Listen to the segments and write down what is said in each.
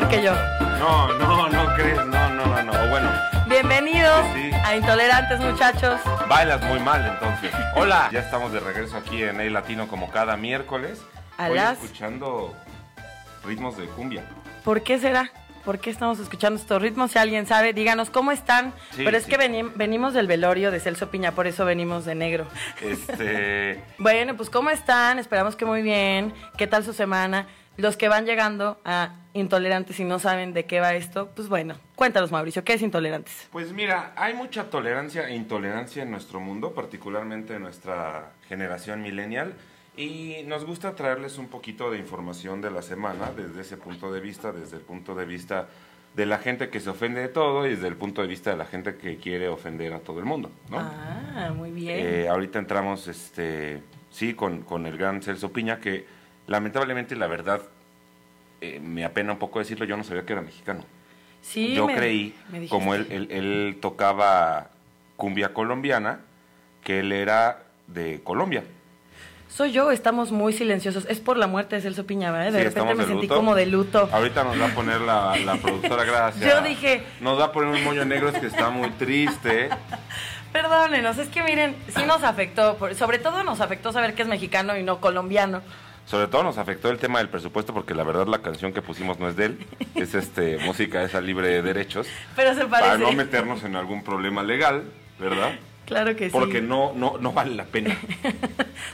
mejor que yo. No, no, no crees, no, no, no, no. Bueno, Bienvenidos Sí. a Intolerantes, muchachos. bailas muy mal entonces. Hola, ya estamos de regreso aquí en El Latino como cada miércoles. A Hoy las- escuchando ritmos de cumbia. ¿Por qué será? ¿Por qué estamos escuchando estos ritmos? Si alguien sabe, díganos cómo están. Sí, Pero es sí. que veni- venimos del velorio de Celso Piña, por eso venimos de negro. Este, Bueno, pues ¿cómo están? Esperamos que muy bien. ¿Qué tal su semana? Los que van llegando a Intolerantes y no saben de qué va esto, pues bueno, cuéntanos Mauricio, ¿qué es Intolerantes? pues mira, hay mucha tolerancia e intolerancia en nuestro mundo, particularmente en nuestra generación millennial. Y nos gusta traerles un poquito de información de la semana desde ese punto de vista, desde el punto de vista de la gente que se ofende de todo y desde el punto de vista de la gente que quiere ofender a todo el mundo, ¿no? Ah, muy bien. Eh, ahorita entramos, este, sí, con, con el gran Celso Piña, que lamentablemente, la verdad, eh, me apena un poco decirlo, yo no sabía que era mexicano. sí, yo me- creí, me como él, él, él tocaba cumbia colombiana, que él era de Colombia. Soy yo, estamos muy silenciosos. Es por la muerte de Celso Piña, ¿verdad? De Sí, repente me de sentí como de luto. Ahorita nos va a poner la, la productora, gracias. Yo dije- Nos va a poner un moño negro, es que está muy triste. Perdónenos, es que miren, sí nos afectó, sobre todo nos afectó saber que es mexicano y no colombiano. Sobre todo nos afectó el tema del presupuesto porque la verdad la canción que pusimos no es de él, es este música esa libre de derechos, Pero se para parece. no meternos en algún problema legal, ¿verdad? Claro que sí. Porque no no no vale la pena.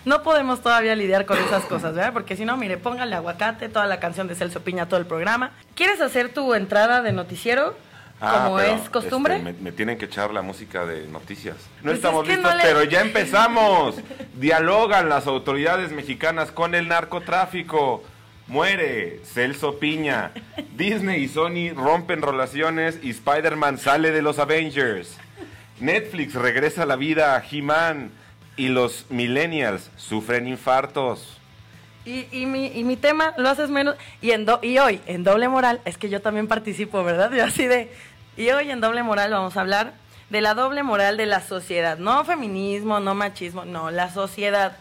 No podemos todavía lidiar con esas cosas, ¿verdad? Porque si no, mire, póngale aguacate, toda la canción de Celso Piña, todo el programa. ¿Quieres hacer tu entrada de noticiero? Ah, como es costumbre. este, me, me tienen que echar la música de noticias. No Pues estamos es que listos, no le- pero ya empezamos. Dialogan las autoridades mexicanas con el narcotráfico. Muere Celso Piña. Disney y Sony rompen relaciones y Spider-Man sale de los Avengers. Netflix regresa a la vida a He-Man y los millennials sufren infartos. Y, y mi, y mi tema lo haces menos. Y, en do- y hoy, en doble moral, es que yo también participo, ¿verdad? Yo así de. Y hoy en doble moral vamos a hablar de la doble moral de la sociedad. No feminismo, no machismo, no, la sociedad.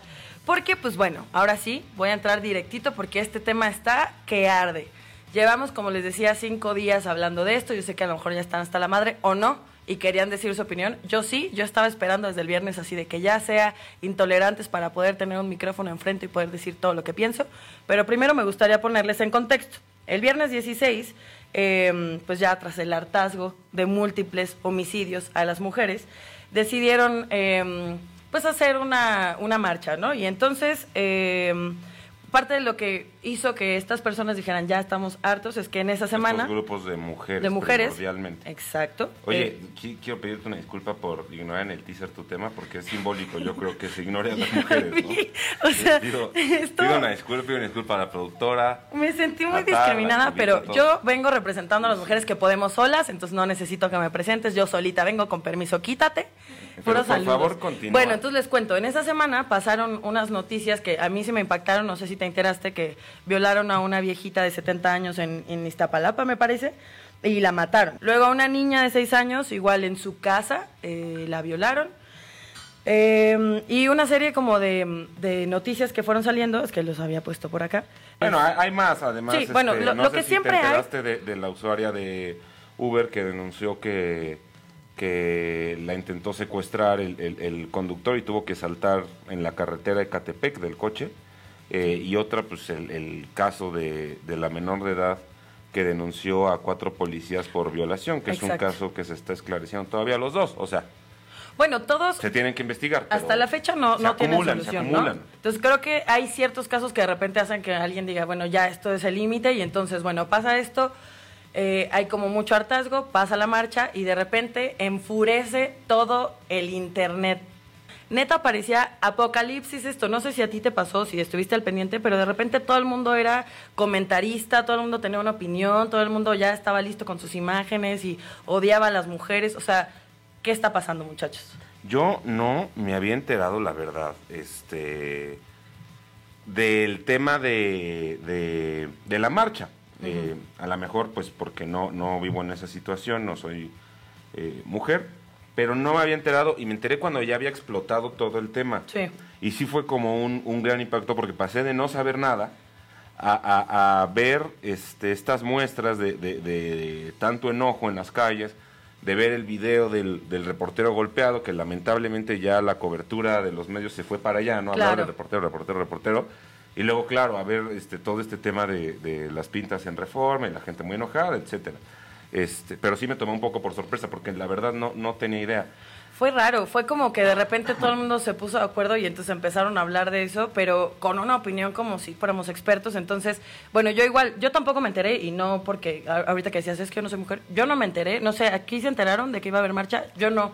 Porque, pues bueno, ahora sí, voy a entrar directito porque este tema está que arde. Llevamos, como les decía, cinco días hablando de esto. Yo sé que a lo mejor ya están hasta la madre o no y querían decir su opinión. Yo sí, yo estaba esperando desde el viernes así de que ya sea intolerantes para poder tener un micrófono enfrente y poder decir todo lo que pienso. Pero primero me gustaría ponerles en contexto. El viernes 16, eh, pues ya tras el hartazgo de múltiples homicidios a las mujeres, decidieron eh, pues hacer una, una marcha, ¿no? Y entonces... eh, Parte de lo que hizo que estas personas dijeran ya estamos hartos es que en esa semana Estos grupos de mujeres. de mujeres exacto Oye, eh, qui- quiero pedirte una disculpa por ignorar en el teaser tu tema porque es simbólico. Yo creo que se ignore a las mujeres, ¿no? O sea, pido, esto- pido una disculpa, pido una disculpa a la productora. Me sentí muy discriminada, pero yo vengo representando a las mujeres que podemos solas, entonces no necesito que me presentes, yo solita vengo con permiso, quítate. Pero, por saludos. favor, continúa. Bueno, entonces les cuento, en esa semana pasaron unas noticias que a mí sí me impactaron, no sé si te enteraste que violaron a una viejita de 70 años en, en Iztapalapa, me parece, y la mataron. Luego a una niña de 6 años, igual en su casa, eh, la violaron. Eh, y una serie como de, de noticias que fueron saliendo, es que los había puesto por acá. Bueno, hay, hay más, además. Sí, bueno, lo- no lo sé que si siempre te hay- enteraste de, de la usuaria de Uber que denunció que, que la intentó secuestrar el, el- el conductor y tuvo que saltar en la carretera de Catepec del coche. Eh, y otra, pues el, el caso de, de la menor de edad que denunció a cuatro policías por violación, que es un caso que se está esclareciendo todavía los dos. O sea, Bueno, todos se tienen que investigar. hasta la fecha no, no tienen acumulan, se solución, ¿no? Entonces creo que hay ciertos casos que de repente hacen que alguien diga, bueno, ya esto es el límite y entonces, bueno, pasa esto, eh, hay como mucho hartazgo, pasa la marcha y de repente enfurece todo el internet. Neta parecía apocalipsis esto, no sé si a ti te pasó, si estuviste al pendiente, pero de repente todo el mundo era comentarista, todo el mundo tenía una opinión, todo el mundo ya estaba listo con sus imágenes y odiaba a las mujeres, o sea, ¿qué está pasando muchachos? Yo no me había enterado, la verdad, este, del tema de, de, de la marcha. Eh, a lo mejor, pues, porque no, no vivo en esa situación, no soy eh, mujer, pero no me había enterado y me enteré cuando ya había explotado todo el tema. Sí. Y sí fue como un, un gran impacto porque pasé de no saber nada a, a- a ver este, estas muestras de, de- de tanto enojo en las calles, de ver el video del, del reportero golpeado, que lamentablemente ya la cobertura de los medios se fue para allá, ¿no? Hablar Claro. de reportero, reportero, reportero. Y luego, claro, a ver este, todo este tema de, las pintas en reforma y la gente muy enojada, etcétera. Este, pero sí me tomó un poco por sorpresa, porque la verdad no, no tenía idea. Fue raro, fue como que de repente todo el mundo se puso de acuerdo y entonces empezaron a hablar de eso, pero con una opinión como si fuéramos expertos. Entonces, bueno, yo igual, yo tampoco me enteré y no porque ahorita que decías es que yo no soy mujer, yo no me enteré, no sé, aquí se enteraron de que iba a haber marcha, yo no.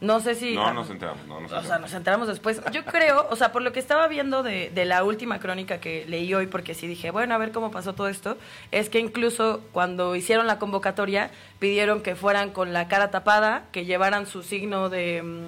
No sé si... No nos enteramos, no nos O sea, enteramos. nos enteramos después. Yo creo, o sea, por lo que estaba viendo de, de la última crónica que leí hoy, porque sí dije, bueno, a ver cómo pasó todo esto, es que incluso cuando hicieron la convocatoria, pidieron que fueran con la cara tapada, que llevaran su signo de... mm,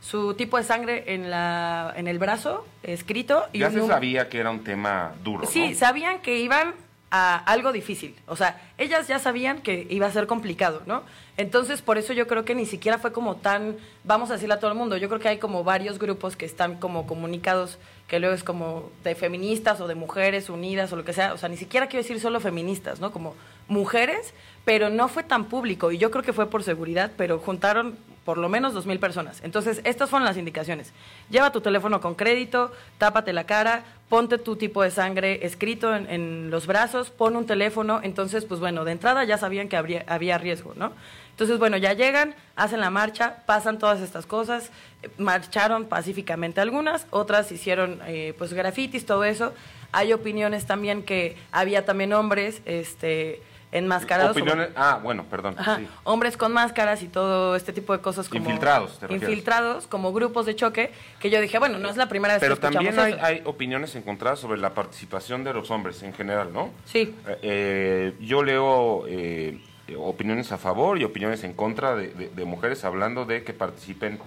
su tipo de sangre en, la, en el brazo, escrito. Y Ya se sabía que era un tema duro, Sí, ¿no? sabían que iban a algo difícil. O sea, ellas ya sabían que iba a ser complicado, ¿no? Entonces, por eso yo creo que ni siquiera fue como tan, vamos a decirle a todo el mundo, yo creo que hay como varios grupos que están como comunicados, que luego es como de feministas o de mujeres unidas o lo que sea. O sea, ni siquiera quiero decir solo feministas, ¿no? Como mujeres, pero no fue tan público. Y yo creo que fue por seguridad, pero juntaron por lo menos dos mil personas. Entonces, estas fueron las indicaciones. Lleva tu teléfono con crédito, tápate la cara, ponte tu tipo de sangre escrito en, los brazos, pon un teléfono. Entonces, pues bueno, de entrada ya sabían que había riesgo, ¿no? Entonces, bueno, ya llegan, hacen la marcha, pasan todas estas cosas, marcharon pacíficamente algunas, otras hicieron eh, pues grafitis, todo eso. Hay opiniones también que había también hombres, este enmascarados. Opiniones, ah, bueno, perdón. Ajá, sí. hombres con máscaras y todo este tipo de cosas como Infiltrados, infiltrados como grupos de choque que yo dije bueno no es la primera vez Pero que escuchamos también hay, eso. hay opiniones encontradas sobre la participación de los hombres en general, ¿no? sí Eh, eh, yo leo eh, opiniones a favor y opiniones en contra de, de- de mujeres hablando de que participen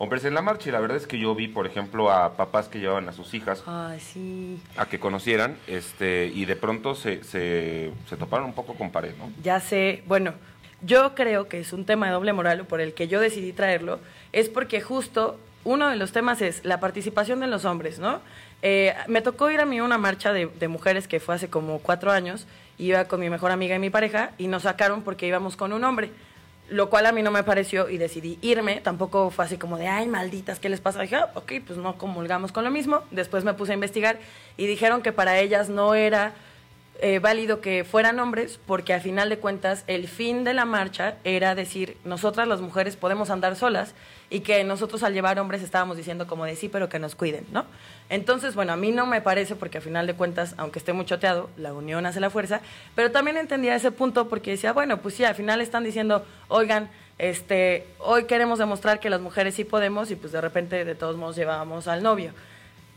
hombres en la marcha. Y la verdad es que yo vi, por ejemplo, a papás que llevaban a sus hijas ay sí a que conocieran este y de pronto se, se, se toparon un poco con pared, ¿no? ya sé bueno yo creo que es un tema de doble moral por el que yo decidí traerlo es porque justo uno de los temas es la participación de los hombres no Eh, me tocó ir a mí a una marcha de, de mujeres que fue hace como cuatro años iba con mi mejor amiga y mi pareja y nos sacaron porque íbamos con un hombre lo cual a mí no me pareció y decidí irme. Tampoco fue así como de, ay, malditas, ¿qué les pasa? Dije, ah, ok, pues no comulgamos con lo mismo. Después me puse a investigar y dijeron que para ellas no era eh, válido que fueran hombres porque al final de cuentas el fin de la marcha era decir, nosotras las mujeres podemos andar solas y que nosotros al llevar hombres estábamos diciendo como de sí, pero que nos cuiden, ¿no? Entonces, bueno, a mí no me parece porque al final de cuentas, aunque esté muy choteado, la unión hace la fuerza, pero también entendía ese punto porque decía, bueno, pues sí, al final están diciendo, oigan, este, hoy queremos demostrar que las mujeres sí podemos y pues de repente de todos modos llevábamos al novio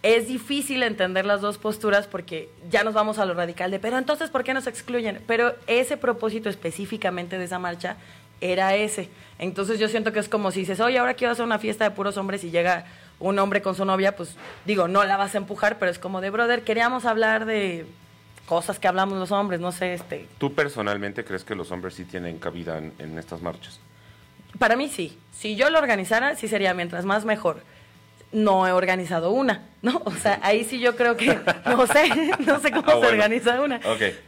es difícil entender las dos posturas porque ya nos vamos a lo radical de, pero entonces, ¿por qué nos excluyen? Pero ese propósito específicamente de esa marcha era ese. Entonces yo siento que es como si dices, oye, ahora quiero hacer una fiesta de puros hombres y llega un hombre con su novia, pues digo, no la vas a empujar, pero es como de, brother, queríamos hablar de cosas que hablamos los hombres, no sé, este, ¿Tú personalmente crees que los hombres sí tienen cabida en, en estas marchas? Para mí sí. Si yo lo organizara, sí sería mientras más mejor. No he organizado una, ¿no? O sea, ahí sí yo creo que, no sé, no sé cómo Ah, se bueno. organiza una.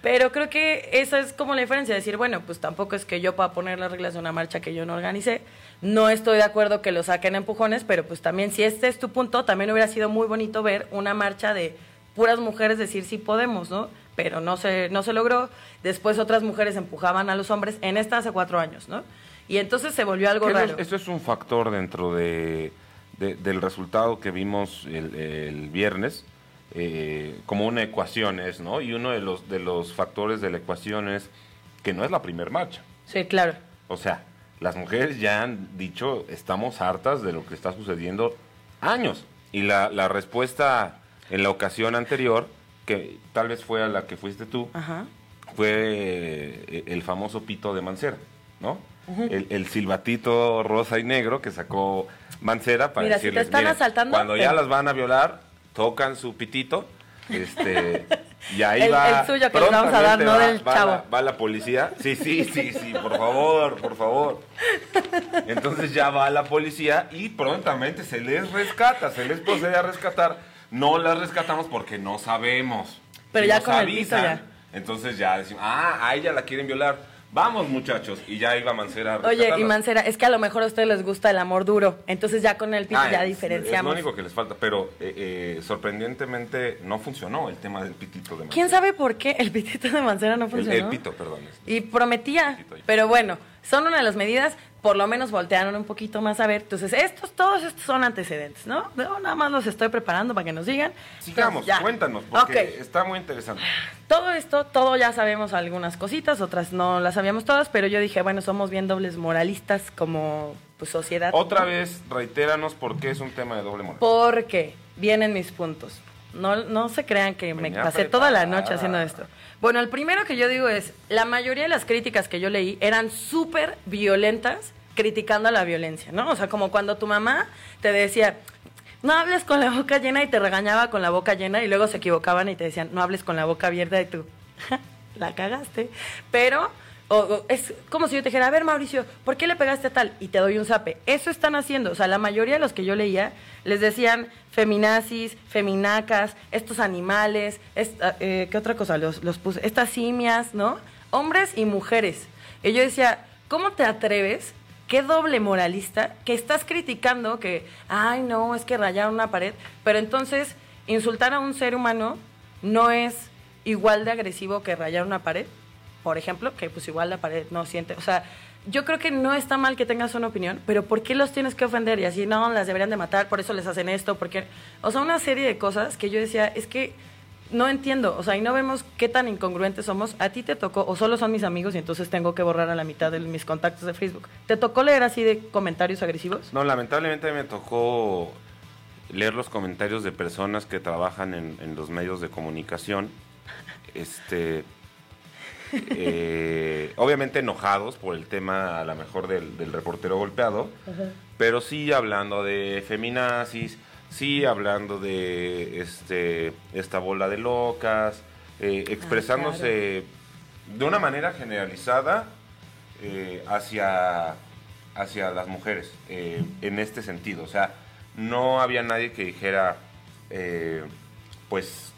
Pero creo que esa es como la diferencia, decir, bueno, pues tampoco es que yo pueda poner las reglas de una marcha que yo no organicé. No estoy de acuerdo que lo saquen empujones, pero pues también si este es tu punto, también hubiera sido muy bonito ver una marcha de puras mujeres decir sí podemos, ¿no? Pero no se, no se logró. Después otras mujeres empujaban a los hombres, en esta hace cuatro años, ¿no? Y entonces se volvió algo ¿Qué no es- raro. Esto es un factor dentro de, de- del resultado que vimos el, el viernes, eh, como una ecuación es, ¿no? Y uno de los, de los factores de la ecuación es que no es la primer marcha. Sí, claro. O sea, las mujeres ya han dicho, estamos hartas de lo que está sucediendo años. Y la, la respuesta en la ocasión anterior, que tal vez fue a la que fuiste tú, Ajá. fue eh, el famoso pito de Mancera, ¿no? El, el silbatito rosa y negro que sacó Mancera para Mira, si te decirles, están "Miren, asaltando, cuando ven". ya las van a violar, tocan su pitito, este, y ahí El- va. el suyo que les vamos a dar, prontamente no va- del va chavo. La, va la policía, sí, sí, sí, sí, por favor, por favor. Entonces ya va la policía y prontamente se les rescata, se les procede a rescatar. No las rescatamos porque no sabemos. Pero Si ya nos con el ya. Entonces ya decimos, ah, a ella la quieren violar. Vamos, muchachos. Y ya iba Mancera a Oye, y. Mancera, es que a lo mejor a ustedes les gusta el amor duro. Entonces ya con el pito Ah, ya es- diferenciamos. Es lo único que les falta, pero eh, eh, sorprendentemente no funcionó el tema del pitito de Mancera. ¿Quién sabe por qué el pitito de Mancera no El, funcionó? el pito, perdón. Y prometía. Pero bueno, son una de las medidas, por lo menos voltearon un poquito más a ver. Entonces, estos, todos estos son antecedentes, ¿no? Nada más los estoy preparando para que nos digan. Sigamos, Entonces, cuéntanos, porque está muy interesante. Todo esto, todo ya sabemos algunas cositas, otras no las sabíamos todas, pero yo dije, bueno, somos bien dobles moralistas como pues, sociedad. Otra vez, reitéranos por qué es un tema de doble moral. Porque vienen mis puntos. No, no se crean que me pasé toda la noche haciendo esto. Bueno, el primero que yo digo es, la mayoría de las críticas que yo leí eran súper violentas criticando a la violencia, ¿no? O sea, como cuando tu mamá te decía, no hables con la boca llena y te regañaba con la boca llena y luego se equivocaban y te decían, no hables con la boca abierta y tú, la cagaste. Pero o- es como si yo te dijera, a ver Mauricio, ¿por qué le pegaste a tal? Y te doy un zape. Eso están haciendo. O sea, la mayoría de los que yo leía les decían feminazis, feminacas, estos animales, esta- eh, ¿qué otra cosa? Los, los puse, estas simias, ¿no? Hombres y mujeres. Y yo decía, ¿cómo te atreves? Qué doble moralista que estás criticando que, ay, no, es que rayaron una pared. Pero entonces, insultar a un ser humano no es igual de agresivo que rayar una pared por ejemplo, que pues igual la pared no siente, o sea, yo creo que no está mal que tengas una opinión, pero ¿por qué los tienes que ofender? Y así, no, las deberían de matar, por eso les hacen esto, porque, o sea, una serie de cosas que yo decía, es que no entiendo, o sea, y no vemos qué tan incongruentes somos. A ti te tocó, o solo son mis amigos y entonces tengo que borrar a la mitad de mis contactos de Facebook. ¿Te tocó leer así de comentarios agresivos? No, lamentablemente me tocó leer los comentarios de personas que trabajan en, en los medios de comunicación. Este. Eh, obviamente enojados por el tema, a lo mejor, del, del reportero golpeado, pero sí hablando de feminazis, sí hablando de este esta bola de locas, eh, expresándose de una manera generalizada eh, hacia, hacia las mujeres en este sentido. O sea, no había nadie que dijera, pues,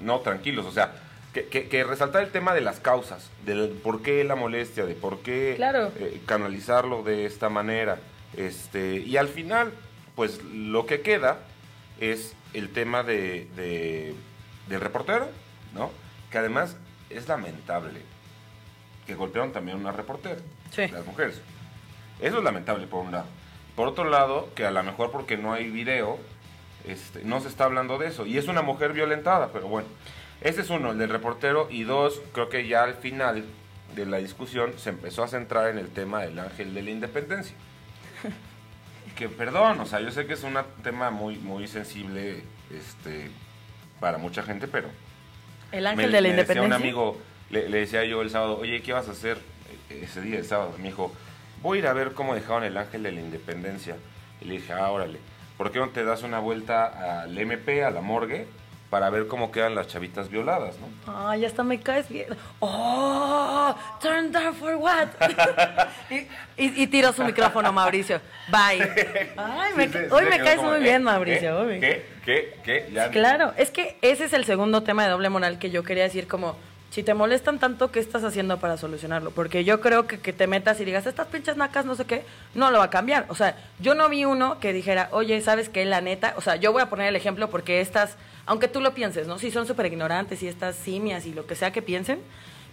no, tranquilos. O sea, que, que, que resaltar el tema de las causas, del por qué la molestia, de por qué Claro. eh, canalizarlo de esta manera. Este, y al final, pues lo que queda es el tema de, de- del reportero, ¿no? Que además es lamentable que golpearon también a una reportera, Sí. las mujeres. Eso es lamentable por un lado. Por otro lado, que a lo mejor porque no hay video, este, no se está hablando de eso. Y es una mujer violentada, pero bueno. Ese es uno, el del reportero. Y dos, creo que ya al final de la discusión se empezó a centrar en el tema del ángel de la independencia. Que perdón, o sea, yo sé que es un tema muy, muy sensible este, para mucha gente, pero El ángel me- de la me decía independencia. un amigo, le, le decía yo el sábado, oye, ¿qué vas a hacer ese día, el sábado? Me dijo, voy a ir a ver cómo dejaron el ángel de la independencia. Y le dije, ah, órale, ¿por qué no te das una vuelta al MP, a la morgue, para ver cómo quedan las chavitas violadas, ¿no? Ay, hasta me caes bien. ¡Oh! ¿Turn down for what? y, y, y tiro su micrófono, Mauricio. Bye. Ay, me Sí, hoy se me caes muy ¿eh? bien, Mauricio. hoy ¿Qué? ¿Qué? ¿Qué? ¿Qué? Ya- Claro, es que ese es el segundo tema de doble moral que yo quería decir como, si te molestan tanto, ¿qué estás haciendo para solucionarlo? Porque yo creo que que te metas y digas, estas pinches nacas, no sé qué, no lo va a cambiar. O sea, yo no vi uno que dijera, oye, ¿sabes qué? La neta, o sea, yo voy a poner el ejemplo porque estas, aunque tú lo pienses, ¿no? Si son súper ignorantes y estas simias y lo que sea que piensen,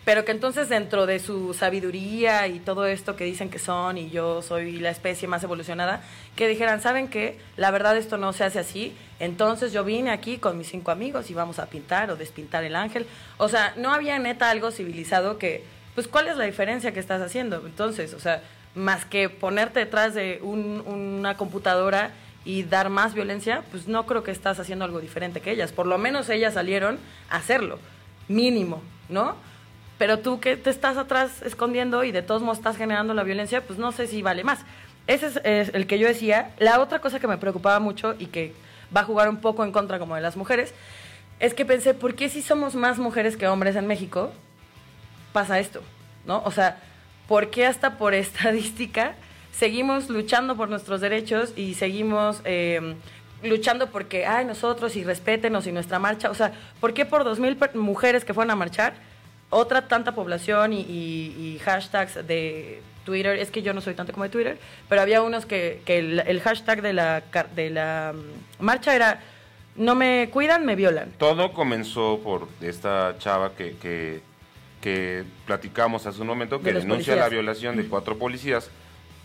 pero que entonces dentro de su sabiduría y todo esto que dicen que son y yo soy la especie más evolucionada, que dijeran, ¿saben qué? La verdad esto no se hace así, entonces yo vine aquí con mis cinco amigos y vamos a pintar o despintar el ángel. O sea, no había neta algo civilizado que, pues, ¿cuál es la diferencia que estás haciendo? Entonces, o sea, más que ponerte detrás de un- una computadora y dar más violencia, pues no creo que estás haciendo algo diferente que ellas. Por lo menos ellas salieron a hacerlo, mínimo, ¿no? Pero tú que te estás atrás escondiendo y de todos modos estás generando la violencia, pues no sé si vale más. Ese es, es el que yo decía. La otra cosa que me preocupaba mucho y que va a jugar un poco en contra como de las mujeres, es que pensé, ¿por qué si somos más mujeres que hombres en México pasa esto? ¿No? O sea, ¿por qué hasta por estadística seguimos luchando por nuestros derechos y seguimos eh, luchando porque, ay, nosotros y respétenos y nuestra marcha. O sea, ¿por qué por dos mil per- mujeres que fueron a marchar, otra tanta población y, y- y hashtags de Twitter? Es que yo no soy tanto como de Twitter, pero había unos que, que el, el hashtag de la, de la mm, marcha era, no me cuidan, me violan. Todo comenzó por esta chava que, que, que platicamos hace un momento, que denuncia la violación de cuatro policías.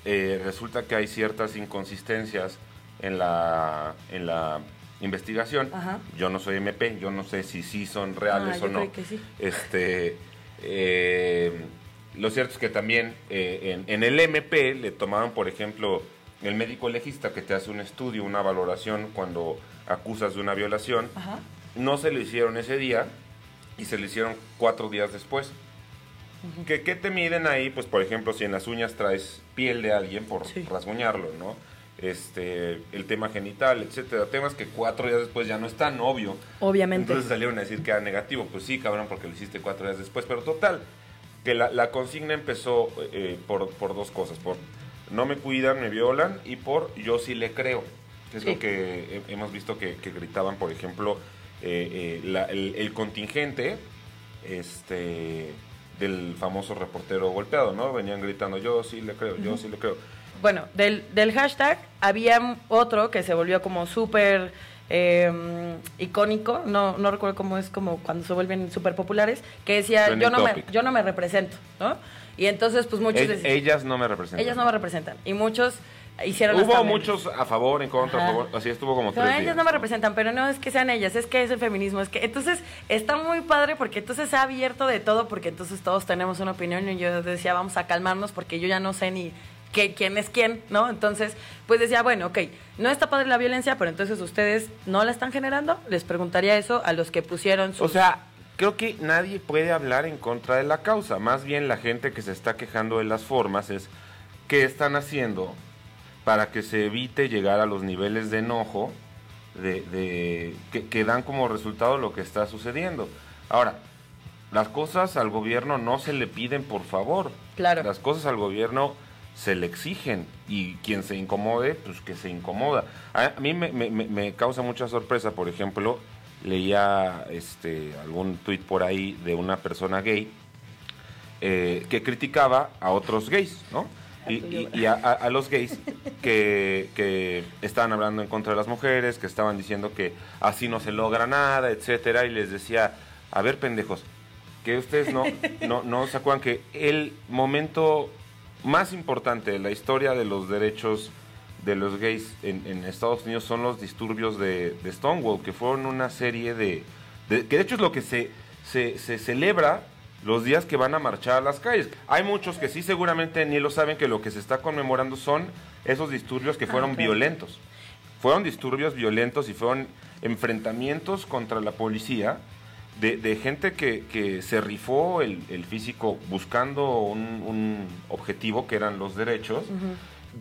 Eh, resulta que hay ciertas inconsistencias en la, en la investigación. Ajá. Yo no soy MP, yo no sé si sí son reales Ah, o yo no. creí que sí. Este, eh, lo cierto es que también eh, en, en el MP le tomaron, por ejemplo, el médico legista que te hace un estudio, una valoración cuando acusas de una violación. Ajá. No se lo hicieron ese día y se lo hicieron cuatro días después. ¿Qué, qué te miden ahí? Pues, por ejemplo, si en las uñas traes piel de alguien por Sí. rasguñarlo, ¿no? Este, el tema genital, etcétera. Temas que cuatro días después ya no es tan obvio. Obviamente. Entonces salieron a decir que era negativo. Pues sí, cabrón, porque lo hiciste cuatro días después. Pero total, que la, la consigna empezó eh, por, por dos cosas. Por no me cuidan, me violan y por yo sí le creo. Que es Sí. lo que he- hemos visto que, que gritaban, por ejemplo, eh, eh, la- el, el contingente este, del famoso reportero golpeado, ¿no? Venían gritando, yo sí le creo, yo sí le creo. Bueno, del, del hashtag había otro que se volvió como súper eh, icónico, no, no recuerdo cómo es como cuando se vuelven súper populares, que decía Trending yo no, me, yo no me represento, ¿no? Y entonces pues muchos E- decían, ellas no me representan. ellas no me representan. Y muchos hicieron Hubo muchos a favor, en contra, a favor, así estuvo como No, tres ellas días. no me representan, pero no es que sean ellas, es que es el feminismo, es que entonces está muy padre porque entonces se ha abierto de todo porque entonces todos tenemos una opinión y yo decía vamos a calmarnos porque yo ya no sé ni qué, quién es quién, ¿no? Entonces pues decía bueno, ok, no está padre la violencia, pero entonces ustedes no la están generando, les preguntaría eso a los que pusieron sus... O sea, creo que nadie puede hablar en contra de la causa. Más bien la gente que se está quejando de las formas es qué están haciendo para que se evite llegar a los niveles de enojo de, de- que, que dan como resultado lo que está sucediendo. Ahora, las cosas al gobierno no se le piden por favor. Claro. Las cosas al gobierno se le exigen y quien se incomode, pues que se incomoda. A, mí me, me- me- me causa mucha sorpresa, por ejemplo, leía este algún tuit por ahí de una persona gay eh, que criticaba a otros gays, ¿no? Y, y- y a, a- los gays que, que estaban hablando en contra de las mujeres, que estaban diciendo que así no se logra nada, etcétera, y les decía, a ver, pendejos, que ustedes no, no, no se acuerdan que el momento más importante de la historia de los derechos de los gays en, en Estados Unidos son los disturbios de, de Stonewall, que fueron una serie de, de- que de hecho es lo que se, se, se celebra los días que van a marchar a las calles. Hay muchos que sí seguramente ni lo saben que lo que se está conmemorando son esos disturbios que fueron claro. violentos. Fueron disturbios violentos y fueron enfrentamientos contra la policía de, de gente que, que se rifó el, el físico buscando un, un objetivo que eran los derechos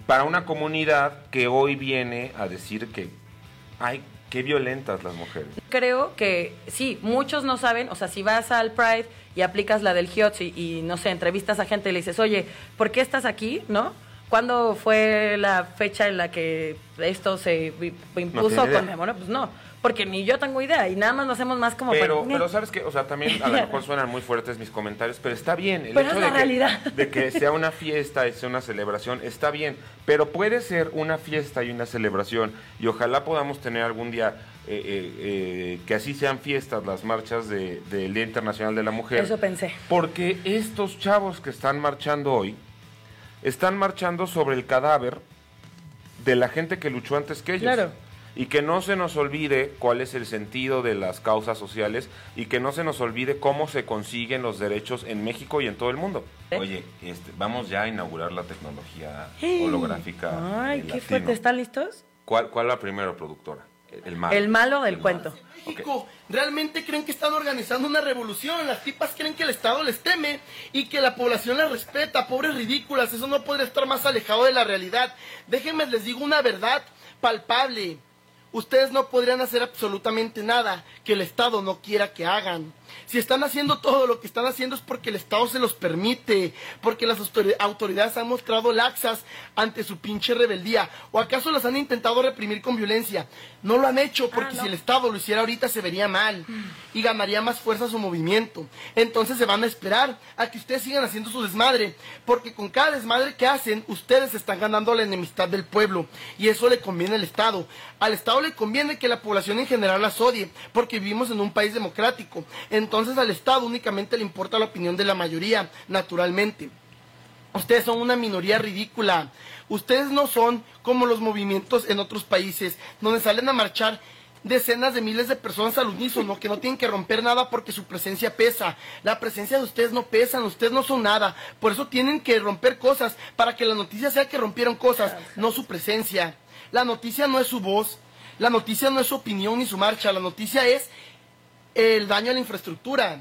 para una comunidad que hoy viene a decir que, ay, qué violentas las mujeres. Creo que sí, muchos no saben, o sea, si vas al Pride y aplicas la del HIOTS y, y, no sé, entrevistas a gente y le dices, oye, ¿por qué estás aquí? ¿No? ¿Cuándo fue la fecha en la que esto se impuso idea. con Memora? Pues no, porque ni yo tengo idea y nada más lo hacemos más como Pero, para... pero sabes que, o sea, también a lo mejor suenan muy fuertes mis comentarios, pero está bien. El Pero hecho es la de, que, de que sea una fiesta y sea una celebración, está bien. Pero puede ser una fiesta y una celebración, y ojalá podamos tener algún día eh, eh, eh, que así sean fiestas las marchas de- del Día Internacional de la Mujer. Eso pensé. Porque estos chavos que están marchando hoy, están marchando sobre el cadáver de la gente que luchó antes que ellos. Claro. Y que no se nos olvide cuál es el sentido de las causas sociales y que no se nos olvide cómo se consiguen los derechos en México y en todo el mundo. ¿Eh? Oye, este, vamos ya a inaugurar la tecnología holográfica. Ay, qué latino. fuerte. ¿Están listos? ¿Cuál, ¿Cuál la primera productora? El malo. El malo del El cuento. malo. México, ¿realmente creen que están organizando una revolución? Las tipas creen que el Estado les teme y que la población las respeta. Pobres ridículas, eso no podría estar más alejado de la realidad. Déjenme les digo una verdad palpable. Ustedes no podrían hacer absolutamente nada que el Estado no quiera que hagan. Si están haciendo todo lo que están haciendo es porque el Estado se los permite, porque las autoridades han mostrado laxas ante su pinche rebeldía. ¿O acaso las han intentado reprimir con violencia? No lo han hecho porque ah, si el Estado lo hiciera ahorita se vería mal y ganaría más fuerza su movimiento. Entonces se van a esperar a que ustedes sigan haciendo su desmadre, porque con cada desmadre que hacen, ustedes están ganando la enemistad del pueblo y eso le conviene al Estado. Al Estado le conviene que la población en general las odie, porque vivimos en un país democrático. Entonces al Estado únicamente le importa la opinión de la mayoría, naturalmente. Ustedes son una minoría ridícula. Ustedes no son como los movimientos en otros países, donde salen a marchar decenas de miles de personas al unísono que no tienen que romper nada porque su presencia pesa. La presencia de ustedes no pesan, ustedes no son nada. Por eso tienen que romper cosas para que la noticia sea que rompieron cosas, no su presencia. La noticia no es su voz, la noticia no es su opinión ni su marcha, la noticia es el daño a la infraestructura.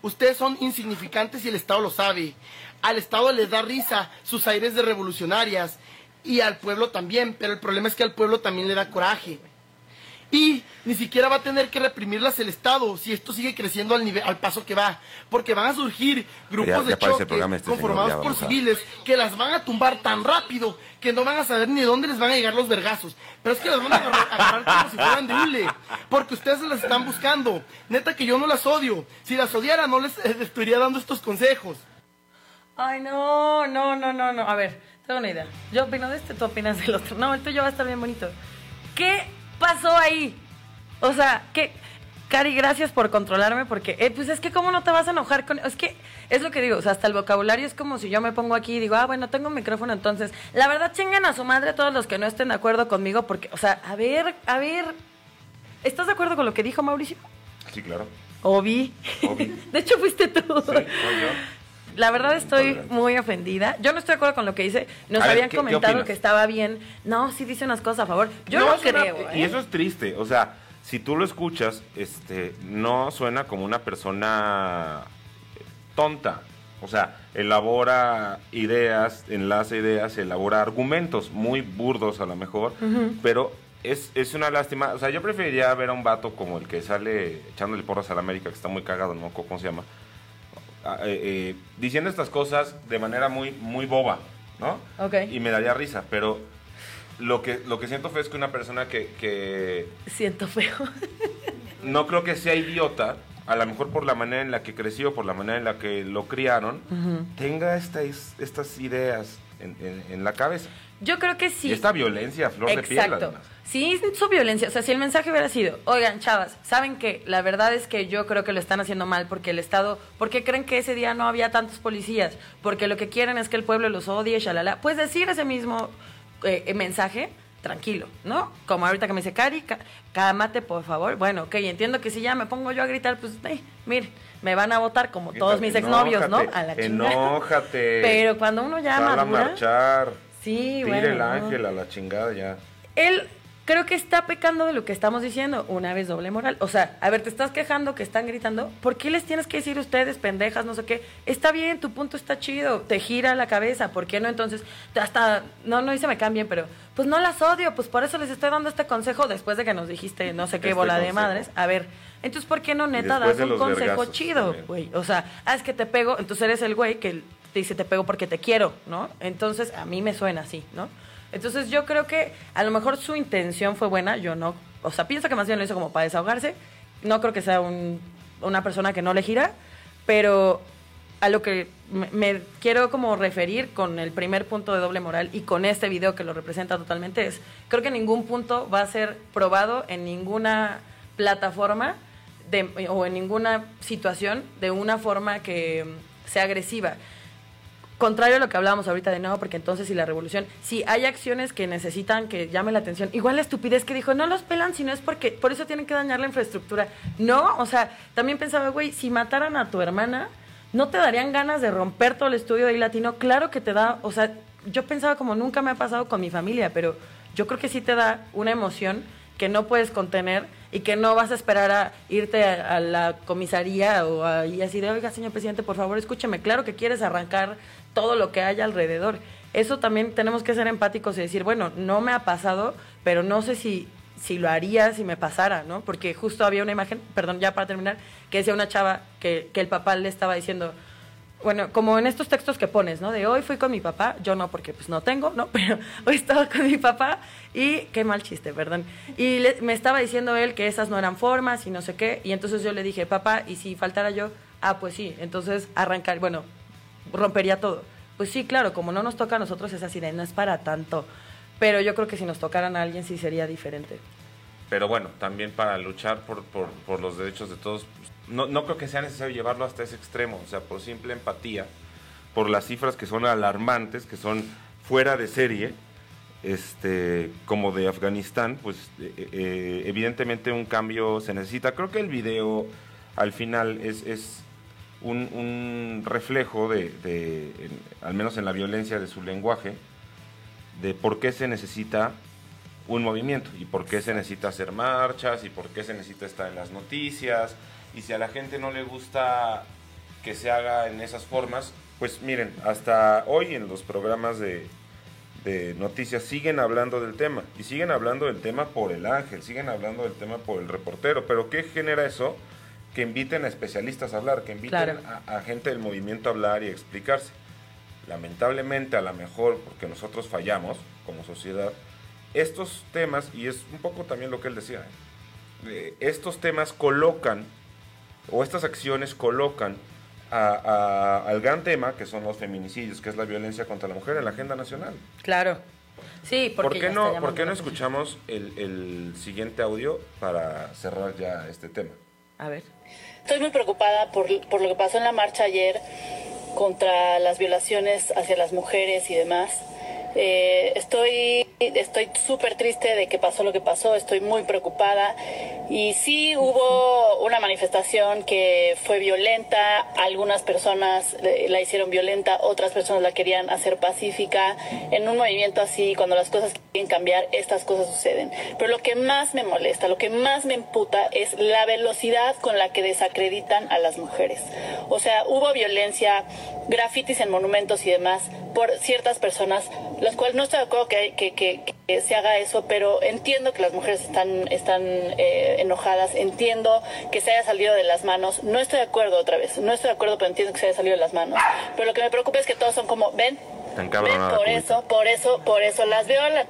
Ustedes son insignificantes y el Estado lo sabe. Al Estado les da risa sus aires de revolucionarias y al pueblo también, pero el problema es que al pueblo también le da coraje. Y ni siquiera va a tener que reprimirlas el Estado si esto sigue creciendo al, nivel, al paso que va. Porque van a surgir grupos de choque este conformados por civiles que las van a tumbar tan rápido que no van a saber ni de dónde les van a llegar los vergazos. Pero es que las van a agarrar, como si fueran de hule. Porque ustedes las están buscando. Neta que yo no las odio. Si las odiara no les, les estaría dando estos consejos. Ay, no, no, no, no, no. A ver, tengo una idea. Yo opino de este, tú opinas del otro. No, el tuyo va a estar bien bonito. ¿Qué pasó ahí? O sea, que... Cari, gracias por controlarme porque, eh, pues es que cómo no te vas a enojar con... Es que es lo que digo, o sea, hasta el vocabulario es como si yo me pongo aquí y digo, ah, bueno, tengo un micrófono, entonces, la verdad, chingan a su madre todos los que no estén de acuerdo conmigo porque, o sea, a ver, a ver, ¿estás de acuerdo con lo que dijo Mauricio? Sí, claro. Obi. Obi. de hecho, fuiste tú. Sí, la verdad estoy muy ofendida. Yo no estoy de acuerdo con lo que dice. Nos habían comentado que estaba bien. No, sí dice unas cosas a favor. Yo no, creo. Y eso ¿eh? es triste. O sea, si tú lo escuchas, este, no suena como una persona tonta. O sea, elabora ideas, enlaza ideas, elabora argumentos muy burdos a lo mejor, pero es, es, una lástima. O sea, yo preferiría ver a un vato como el que sale echándole porras a la América, que está muy cagado, ¿no? ¿Cómo se llama? Ah, eh, eh, diciendo estas cosas de manera muy, muy boba, ¿no? Y me daría risa, pero lo que, lo que siento feo es que una persona que... Siento feo. no creo que sea idiota, a lo mejor por la manera en la que creció, por la manera en la que lo criaron, tenga estas, estas ideas en, la cabeza. Yo creo que sí. Y esta violencia, flor de piel, además. Sí, su violencia. O sea, si el mensaje hubiera sido, oigan, chavas, ¿saben que La verdad es que yo creo que lo están haciendo mal porque el Estado, porque creen que ese día no había tantos policías, porque lo que quieren es que el pueblo los odie, shalala. Pues decir ese mismo eh, mensaje, tranquilo, ¿no? Como ahorita que me dice, Cari, cámate, por favor. Bueno, ok, entiendo que si ya me pongo yo a gritar, pues, hey, mire, me van a votar como todos mis exnovios, ¿no? A la chingada. Enójate. Pero cuando uno ya madura... a marchar. Sí, Tire el ángel a la chingada ya. Él creo que está pecando de lo que estamos diciendo, una vez doble moral. O sea, a ver, te estás quejando que están gritando, ¿por qué les tienes que decir ustedes, pendejas, no sé qué? Está bien, tu punto está chido, te gira la cabeza, ¿por qué no? Entonces, hasta, no, no hice me cambien, pero pues no las odio, pues por eso les estoy dando este consejo después de que nos dijiste no sé qué este bola de madres. A ver, entonces, ¿por qué no neta das un consejo chido, güey? O sea, ah, es que te pego, entonces eres el güey que te dice te pego porque te quiero, ¿no? Entonces, a mí me suena así, ¿no? Entonces yo creo que a lo mejor su intención fue buena, yo no, o sea, pienso que más bien lo hizo como para desahogarse, no creo que sea una persona que no le gira, pero a lo que me, quiero como referir con el primer punto de doble moral y con este video que lo representa totalmente es, creo que ningún punto va a ser probado en ninguna plataforma de, o en ninguna situación de una forma que sea agresiva contrario a lo que hablábamos ahorita de no, porque entonces si la revolución, si hay acciones que necesitan que llame la atención, igual la estupidez que dijo, no los pelan, sino es porque por eso tienen que dañar la infraestructura. No, o sea, también pensaba, güey, si mataran a tu hermana, ¿no te darían ganas de romper todo el estudio de latino? Claro que te da, o sea, yo pensaba como nunca me ha pasado con mi familia, pero yo creo que sí te da una emoción que no puedes contener y que no vas a esperar a irte a, la comisaría o y así de, oiga, señor presidente, por favor, escúcheme, claro que quieres arrancar todo lo que haya alrededor. Eso también tenemos que ser empáticos y decir, bueno, no me ha pasado, pero no sé si, si lo haría si me pasara, ¿no? Porque justo había una imagen, perdón, ya para terminar, que decía una chava que, que el papá le estaba diciendo, bueno, como en estos textos que pones, ¿no? De hoy fui con mi papá, yo no porque pues no tengo, ¿no? Pero hoy estaba con mi papá y qué mal chiste, perdón. Y me estaba diciendo él que esas no eran formas y no sé qué, y entonces yo le dije, papá, ¿y si faltara yo? Ah, pues sí, entonces arrancar, bueno, rompería todo. Pues sí, claro, como no nos toca a nosotros es así no es para tanto. Pero yo creo que si nos tocaran a alguien sí sería diferente. Pero bueno, también para luchar por, por, los derechos de todos, no, no creo que sea necesario llevarlo hasta ese extremo, o sea, por simple empatía, por las cifras que son alarmantes, que son fuera de serie, este, como de Afganistán, pues eh, eh, evidentemente un cambio se necesita. Creo que el video al final es, es un, reflejo de, al menos en la violencia de su lenguaje, de por qué se necesita un movimiento y por qué se necesita hacer marchas y por qué se necesita estar en las noticias y si a la gente no le gusta que se haga en esas formas, pues miren, hasta hoy en los programas de, de noticias siguen hablando del tema y siguen hablando del tema por el ángel, siguen hablando del tema por el reportero, pero ¿qué genera eso? Que inviten a especialistas a hablar, que inviten Claro. a, a gente del movimiento a hablar y a explicarse lamentablemente a lo mejor porque nosotros fallamos como sociedad, estos temas, y es un poco también lo que él decía, eh, estos temas colocan, o estas acciones colocan a- a- al gran tema que son los feminicidios, que es la violencia contra la mujer en la agenda nacional. Claro. Sí, porque ¿Por qué, no, ¿por qué no escuchamos el, el siguiente audio para cerrar ya este tema? A ver. Estoy muy preocupada por, por lo que pasó en la marcha ayer contra las violaciones hacia las mujeres y demás. Eh, estoy estoy súper triste de que pasó lo que pasó, estoy muy preocupada y sí hubo una manifestación que fue violenta, algunas personas eh, la hicieron violenta, otras personas la querían hacer pacífica. En un movimiento así, cuando las cosas quieren cambiar, estas cosas suceden. Pero lo que más me molesta, lo que más me emputa es la velocidad con la que desacreditan a las mujeres. O sea, hubo violencia, grafitis en monumentos y demás por ciertas personas, las cuales no estoy de acuerdo que, que, que- que se haga eso, pero entiendo que las mujeres están, están eh, enojadas, entiendo que se haya salido de las manos, no estoy de acuerdo otra vez, no estoy de acuerdo, pero entiendo que se haya salido de las manos. Pero lo que me preocupa es que todos son como, ven, ven, por eso, por eso, por eso las violan.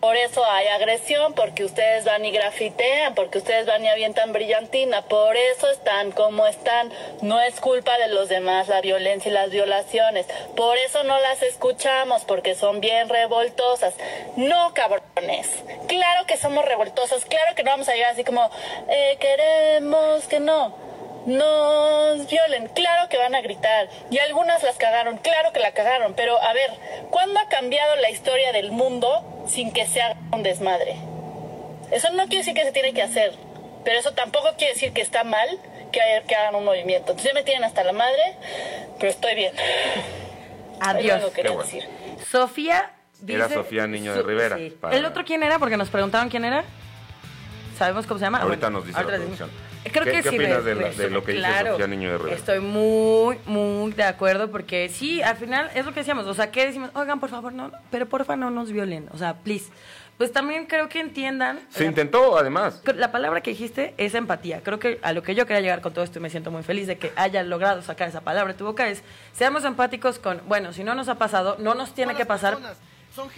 Por eso hay agresión, porque ustedes van y grafitean, porque ustedes van y avientan brillantina, por eso están como están. No es culpa de los demás la violencia y las violaciones. Por eso no las escuchamos, porque son bien revoltosas. No, cabrones. Claro que somos revoltosas, claro que no vamos a llegar así como, eh, queremos que no nos violen, claro que van a gritar. Y algunas las cagaron, claro que la cagaron. Pero a ver, ¿cuándo ha cambiado la historia del mundo sin que se haga un desmadre? Eso no quiere decir que se tiene que hacer, pero eso tampoco quiere decir que está mal que, hay- que hagan un movimiento. Entonces ya me tienen hasta la madre, pero estoy bien. Adiós. que bueno. decir. Sofía dice... Era Sofía Niño de Rivera, sí. para- ¿El otro quién era? Porque nos preguntaron quién era. ¿Sabemos cómo se llama? Ahorita Bueno, nos dice ahorita la producción. Creo ¿Qué- que qué sí. opinas de la- de lo que dice Claro, Sofía Niño de Rivera? Estoy muy, muy de acuerdo porque sí, al final es lo que decíamos. O sea, ¿qué decimos? Oigan, por favor, no, pero porfa no nos violen. O sea, please. Pues también creo que entiendan. Se la- intentó, además. la palabra que dijiste es empatía. Creo que a lo que yo quería llegar con todo esto y me siento muy feliz de que haya logrado sacar esa palabra de tu boca es seamos empáticos con, bueno, si no nos ha pasado, no nos tiene que pasar personas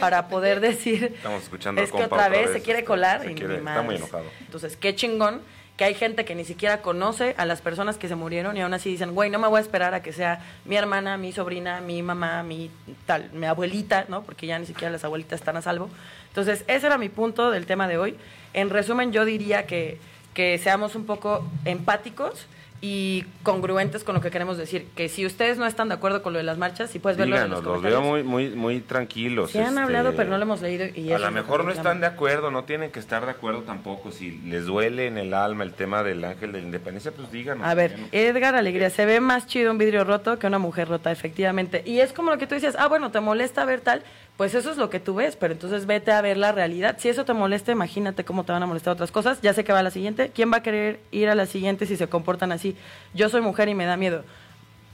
para poder decir Estamos escuchando es que otra otra vez, vez, se quiere colar se y quiere- ni está muy enojado. Entonces, qué chingón que hay gente que ni siquiera conoce a las personas que se murieron y aún así dicen, güey, no me voy a esperar a que sea mi hermana, mi sobrina, mi mamá, mi tal, mi abuelita, ¿no? Porque ya ni siquiera las abuelitas están a salvo. Entonces, ese era mi punto del tema de hoy. En resumen, yo diría que, que seamos un poco empáticos y congruentes con lo que queremos decir. Que si ustedes no están de acuerdo con lo de las marchas, si puedes verlo en los los veo muy, muy, muy tranquilos. Sí han este, hablado, pero no lo hemos leído y A lo mejor no están de acuerdo, no tienen que estar de acuerdo tampoco. Si les duele en el alma el tema del ángel de la independencia, pues díganos. A ver. Edgar Alegría, se ve más chido un vidrio roto que una mujer rota, efectivamente. Y es como lo que tú decías, ah, bueno, te molesta ver tal, pues eso es lo que tú ves, pero entonces vete a ver la realidad. Si eso te molesta, imagínate cómo te van a molestar otras cosas. Ya sé que va a la siguiente. ¿Quién va a querer ir a la siguiente si se comportan así? Yo soy mujer y me da miedo.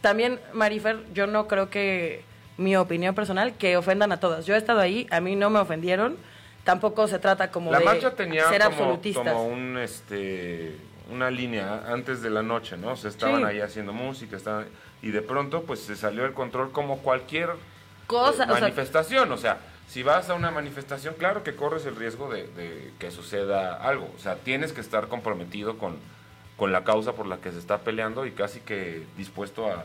También, Marifer, yo no creo que mi opinión personal, que ofendan a todas. Yo he estado ahí, a mí no me ofendieron. tampoco se trata como La de marcha tenía ser como, absolutistas. como un, este, una línea antes de la noche, ¿no? O sea, estaban Sí. ahí haciendo música, estaban, y de pronto pues se salió el control como cualquier Cosa, eh, o sea- manifestación. O sea, si vas a una manifestación, claro que corres el riesgo de, de que suceda algo. O sea, tienes que estar comprometido con, con la causa por la que se está peleando y casi que dispuesto a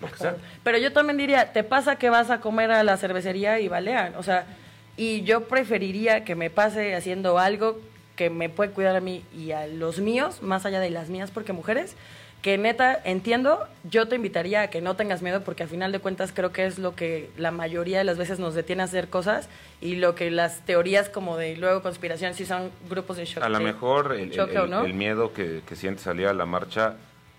lo que sea. Pero yo también diría, te pasa que vas a comer a la cervecería y balean, o sea, y yo preferiría que me pase haciendo algo que me puede cuidar a mí y a los míos, más allá de las mías, porque mujeres, que neta, entiendo, yo te invitaría a que no tengas miedo, porque al final de cuentas creo que es lo que la mayoría de las veces nos detiene a hacer cosas y lo que las teorías como de luego conspiración sí son grupos de shock. A lo mejor el, el- Choque o el- no. el miedo que, que sientes salir a la marcha,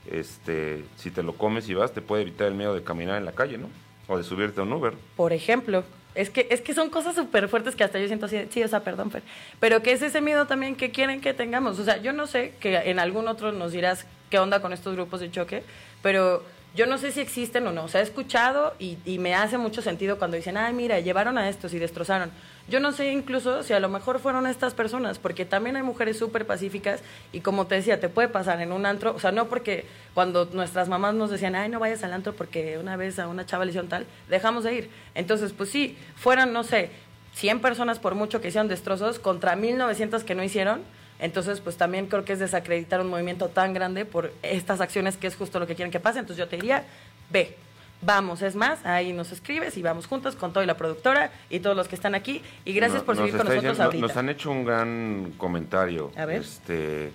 este, si te lo comes y vas, te puede evitar el miedo de caminar en la calle, ¿no? O de subirte a un Uber. Por ejemplo, es que, es que son cosas súper fuertes que hasta yo siento así, sí, o sea, perdón, Fer, pero que es ese miedo también que quieren que tengamos. O sea, yo no sé que en algún otro nos dirás qué onda con estos grupos de choque, pero yo no sé si existen o no. O sea, he escuchado y, y me hace mucho sentido cuando dicen, ay, mira, llevaron a estos y destrozaron. Yo no sé incluso si a lo mejor fueron estas personas, porque también hay mujeres súper pacíficas y como te decía, te puede pasar en un antro, o sea, no porque cuando nuestras mamás nos decían, ay, no vayas al antro porque una vez a una chava le hicieron tal, dejamos de ir. Entonces, pues sí, fueran, no sé, 100 personas por mucho que hicieron destrozos contra 1900 que no hicieron. Entonces, pues también creo que es desacreditar un movimiento tan grande por estas acciones que es justo lo que quieren que pase. Entonces yo te diría, ve, vamos, es más, ahí nos escribes y vamos juntos con todo y la productora y todos los que están aquí. Y gracias No- por seguir con nosotros diciendo- ahorita. Nos han hecho un gran comentario. A ver. Este,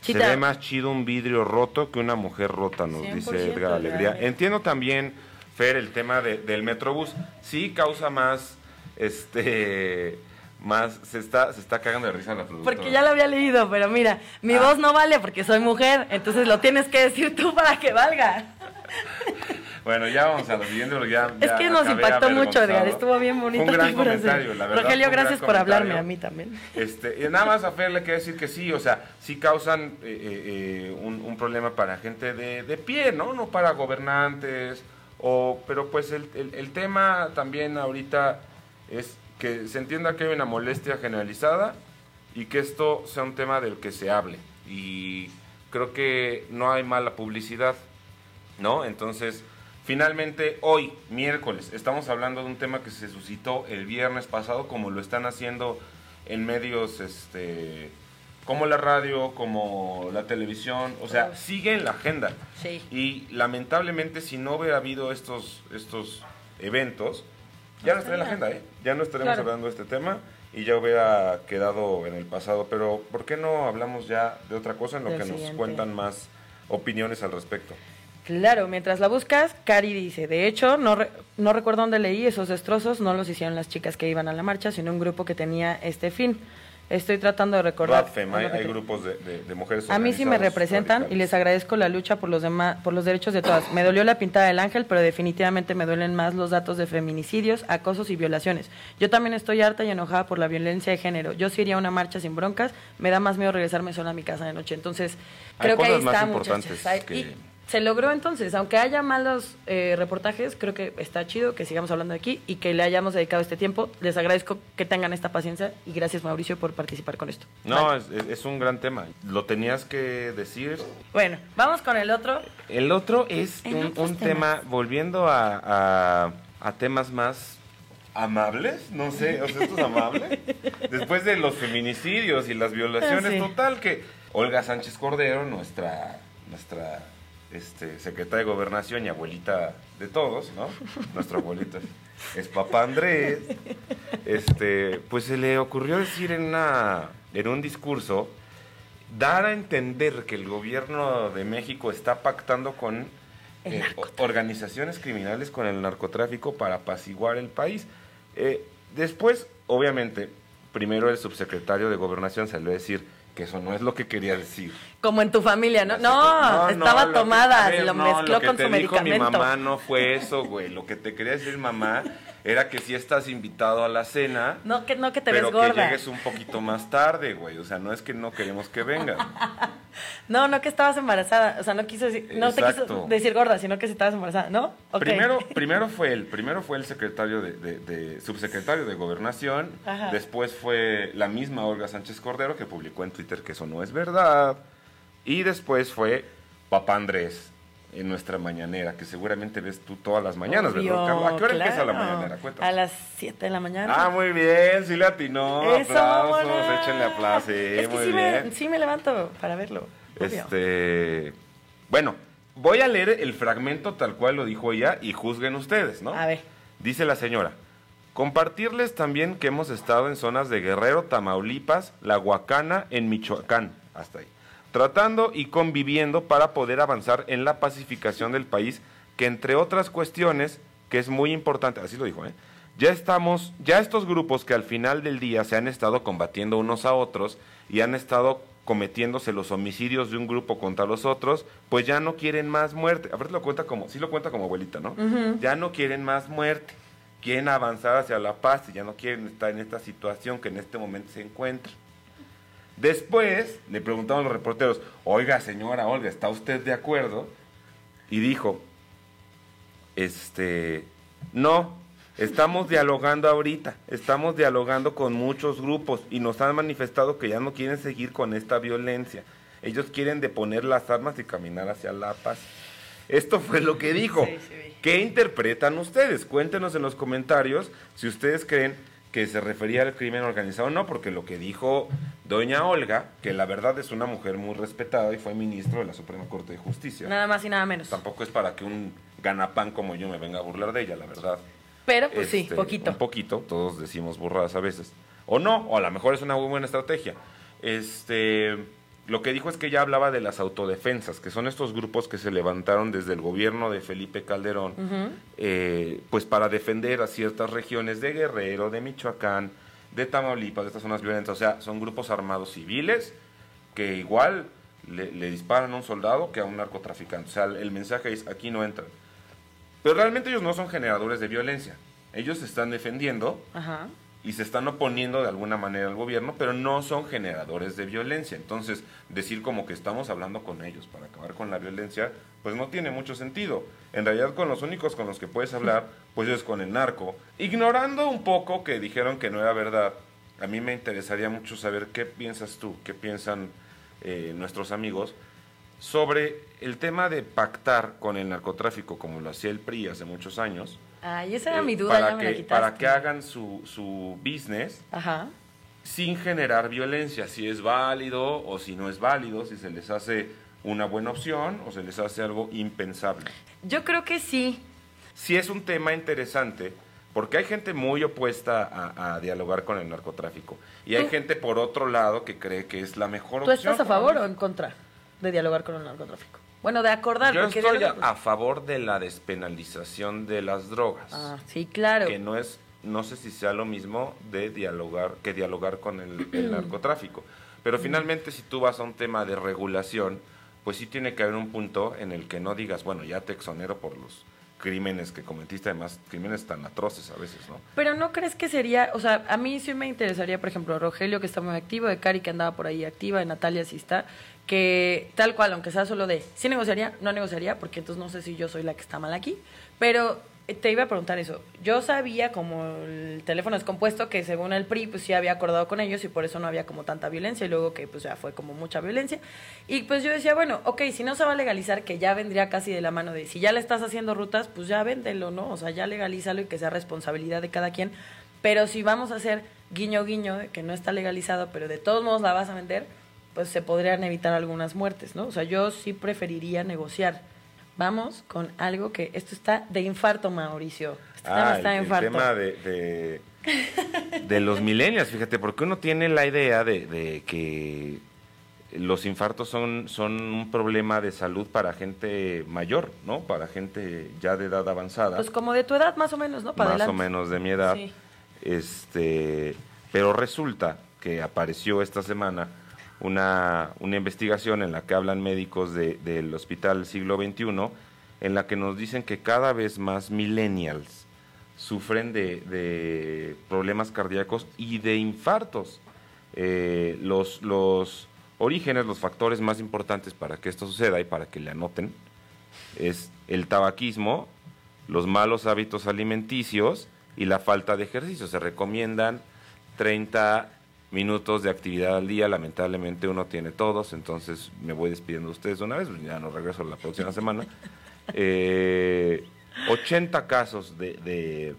se ve más chido un vidrio roto que una mujer rota, nos 100% dice Edgar Alegría. Entiendo también, Fer, el tema de- del Metrobús. Sí causa más, este, más, se está, se está cagando de risa la productora. Porque ya lo había leído, pero mira, mi Ah. voz no vale porque soy mujer, entonces lo tienes que decir tú para que valga. Bueno, ya vamos a lo siguiente porque ya. Es ya que nos impactó mucho. Edgar, estuvo bien bonito. Fue un gran comentario, la verdad. Rogelio, gracias por hablarme a mí también. Este, y nada más a Fer le quiero decir que sí, o sea, sí causan eh, eh, eh, un, un problema para gente de, de pie, ¿no? No para gobernantes, o, pero pues el, el- el tema también ahorita es que se entienda que hay una molestia generalizada y que esto sea un tema del que se hable. Y creo que no hay mala publicidad, ¿no? Entonces, finalmente hoy, miércoles, estamos hablando de un tema que se suscitó el viernes pasado, como lo están haciendo en medios, este, como la radio, como la televisión, o sea, sigue en la agenda. Sí. Y lamentablemente, si no hubiera habido estos, estos eventos, ya no estaría en la agenda, ¿eh? Ya no estaremos Claro. hablando de este tema y ya hubiera quedado en el pasado. Pero, ¿por qué no hablamos ya de otra cosa en lo que nos cuentan más opiniones al respecto? Claro, mientras la buscas, Cari dice, de hecho, no, re- no recuerdo dónde leí esos destrozos, no los hicieron las chicas que iban a la marcha, sino un grupo que tenía este fin. Estoy tratando de recordar. Radfem, hay, hay grupos de, de- de mujeres A mí sí me representan y les agradezco la lucha por los demás, por los derechos de todas. Me dolió la pintada del ángel, pero definitivamente me duelen más los datos de feminicidios, acosos y violaciones. Yo también estoy harta y enojada por la violencia de género. Yo sí iría a una marcha sin broncas, me da más miedo regresarme sola a mi casa de noche. Entonces, Hay creo que ahí está. Hay- que- y se logró entonces, aunque haya malos eh, reportajes, creo que está chido que sigamos hablando aquí y que le hayamos dedicado este tiempo. Les agradezco que tengan esta paciencia y gracias Mauricio por participar con esto. No, es, un gran tema. Lo tenías que decir. Bueno, vamos con el otro. El otro es En un, tema, volviendo a, a- a temas más amables, no sé, o sea, esto es amable. Después de los feminicidios y las violaciones, Ah, sí. total, que Olga Sánchez Cordero, nuestra, nuestra este, secretaria de Gobernación y abuelita de todos, ¿no? Nuestra abuelita es papá Andrés. Este, pues se le ocurrió decir en, una, en un discurso dar a entender que el gobierno de México está pactando con eh, organizaciones criminales con el narcotráfico para apaciguar el país. Eh, después, obviamente, primero el subsecretario de Gobernación salió a decir que eso no es lo que quería decir. Como en tu familia, ¿no? No, estaba lo que- tomada, ver, lo no, mezcló lo que con te su dijo medicamento. mi mamá no fue eso, güey. Lo que te quería decir mamá era que si estás invitado a la cena, No que, no que te pero ves gorda. que llegues un poquito más tarde, güey. O sea, no es que no queremos que vengas. No, no que estabas embarazada. O sea, no quiso decir, no te quiso decir gorda, sino que si estabas embarazada, ¿no? Primero, primero fue el, primero fue el secretario de, de- de- subsecretario de gobernación, Ajá. después fue la misma Olga Sánchez Cordero que publicó en Twitter que eso no es verdad, y después fue Papá Andrés en nuestra mañanera, que seguramente ves tú todas las mañanas, Obvio, ¿verdad, Carla? ¿A qué hora empieza la claro. mañanera? Cuéntanos. A las 7 de la mañana. Ah, muy bien, sí le atinó, Eso, aplausos, buena. échenle aplausos, sí, Es que muy sí bien. me, sí me levanto para verlo. obvio. Este, bueno, voy a leer el fragmento tal cual lo dijo ella y juzguen ustedes, ¿no? A ver. Dice la señora, compartirles también que hemos estado en zonas de Guerrero, Tamaulipas, La Huacana, en Michoacán, hasta ahí, tratando y conviviendo para poder avanzar en la pacificación del país, que entre otras cuestiones, que es muy importante, así lo dijo, ¿eh? Ya estamos, ya estos grupos que al final del día se han estado combatiendo unos a otros y han estado cometiéndose los homicidios de un grupo contra los otros, pues ya no quieren más muerte. A ver, lo cuenta como, sí lo cuenta como abuelita, ¿no? Ya no quieren más muerte, quieren avanzar hacia la paz y ya no quieren estar en esta situación que en este momento se encuentra. Después le preguntaron los reporteros, oiga señora Olga, ¿está usted de acuerdo? Y dijo, este, no, estamos dialogando ahorita, estamos dialogando con muchos grupos y nos han manifestado que ya no quieren seguir con esta violencia. Ellos quieren deponer las armas y caminar hacia la paz. Esto fue lo que dijo. Sí, sí vi. ¿Qué interpretan ustedes? Cuéntenos en los comentarios si ustedes creen que se refería al crimen organizado no, porque lo que dijo doña Olga, que la verdad es una mujer muy respetada y fue ministro de la Suprema Corte de Justicia. Nada más y nada menos. Tampoco es para que un ganapán como yo me venga a burlar de ella, la verdad. Pero pues sí, Este, poquito. Un poquito, todos decimos burradas a veces. O no, o a lo mejor es una muy buena estrategia. Este, lo que dijo es que ella hablaba de las autodefensas, que son estos grupos que se levantaron desde el gobierno de Felipe Calderón, eh, pues para defender a ciertas regiones de Guerrero, de Michoacán, de Tamaulipas, de estas zonas violentas. O sea, son grupos armados civiles que igual le, le disparan a un soldado que a un narcotraficante. O sea, el mensaje es, aquí no entran. Pero realmente ellos no son generadores de violencia. Ellos se están defendiendo Ajá. Y se están oponiendo de alguna manera al gobierno, pero no son generadores de violencia. Entonces, decir como que estamos hablando con ellos para acabar con la violencia, pues no tiene mucho sentido. En realidad, con los únicos con los que puedes hablar, pues es con el narco. Ignorando un poco que dijeron que no era verdad, a mí me interesaría mucho saber qué piensas tú, qué piensan eh, nuestros amigos sobre el tema de pactar con el narcotráfico, como lo hacía el PRI hace muchos años. Ay, esa era eh, mi duda, para ya me que, la quitaste. Para que hagan su, su business Ajá. sin generar violencia, si es válido o si no es válido, si se les hace una buena opción o se les hace algo impensable. Yo creo que sí. Sí es un tema interesante porque hay gente muy opuesta a, a dialogar con el narcotráfico y hay ¿Tú? gente por otro lado que cree que es la mejor ¿Tú opción. estás a favor o en contra de dialogar con el narcotráfico? Bueno, de acordar. Yo estoy a, favor de la despenalización de las drogas. Ah, sí, claro. que no es no sé si sea lo mismo de dialogar que dialogar con el, el narcotráfico pero finalmente si tú vas a un tema de regulación pues sí tiene que haber un punto en el que no digas bueno ya te exonero por los crímenes que cometiste además crímenes tan atroces a veces no Pero no crees que sería, o sea, a mí sí me interesaría, por ejemplo, Rogelio que está muy activo, de Cari que andaba por ahí activa, de Natalia sí está, que tal cual, aunque sea solo de, sí negociaría, no negociaría, porque entonces no sé si yo soy la que está mal aquí, pero eh, te iba a preguntar eso. Yo sabía, como el teléfono es compuesto, que según el PRI, pues sí había acordado con ellos y por eso no había como tanta violencia y luego que pues ya fue como mucha violencia. Y pues yo decía, bueno, ok, si no se va a legalizar, que ya vendría casi de la mano de, si ya le estás haciendo rutas, pues ya véndelo, ¿no? O sea, ya legalízalo y que sea responsabilidad de cada quien. Pero si vamos a hacer guiño guiño, que no está legalizado, pero de todos modos la vas a vender, pues se podrían evitar algunas muertes, ¿no? O sea, yo sí preferiría negociar. Vamos con algo que esto está de infarto, Mauricio. Ah, está de el infarto. tema de, de, de los millennials, fíjate, porque uno tiene la idea de, de que los infartos son, son un problema de salud para gente mayor, ¿no? Para gente ya de edad avanzada. Pues como de tu edad más o menos, ¿no? Para más o menos de mi edad. Sí. Este, pero resulta que apareció esta semana una, una investigación en la que hablan médicos de- del Hospital Siglo XXI, en la que nos dicen que cada vez más millennials sufren de, de problemas cardíacos y de infartos. Eh, los, los orígenes, los factores más importantes para que esto suceda y para que le anoten es el tabaquismo, los malos hábitos alimenticios y la falta de ejercicio. Se recomiendan 30 minutos de actividad al día. Lamentablemente uno tiene todos, entonces me voy despidiendo de ustedes una vez, ya no regreso la próxima semana. Eh, 80 casos de, de-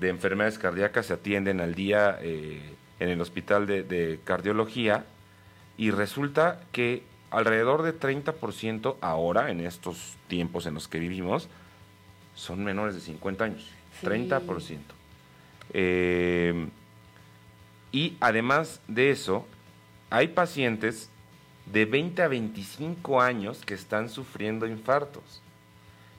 de enfermedades cardíacas se atienden al día eh, en el hospital de, de cardiología y resulta que alrededor de 30% ahora, en estos tiempos en los que vivimos, son menores de 50 años. Sí. 30%. Eh, y además de eso, hay pacientes de 20 a 25 años que están sufriendo infartos.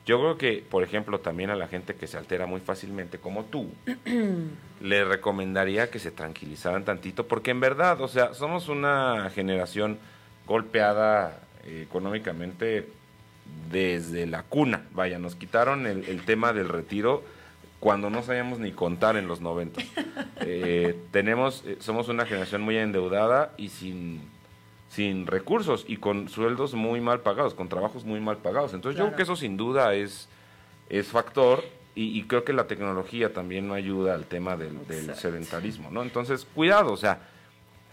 Yo creo que, por ejemplo, también a la gente que se altera muy fácilmente como tú, le recomendaría que se tranquilizaran tantito, porque en verdad, o sea, somos una generación golpeada eh, económicamente desde la cuna. Vaya, nos quitaron el, el tema del retiro cuando no sabíamos ni contar en los 90. Eh, tenemos, eh, somos una generación muy endeudada y sin, sin recursos y con sueldos muy mal pagados, con trabajos muy mal pagados. Entonces yo creo que eso sin duda es, es factor y, y creo que la tecnología también no ayuda al tema del, del sedentarismo, ¿no? Entonces, cuidado, o sea,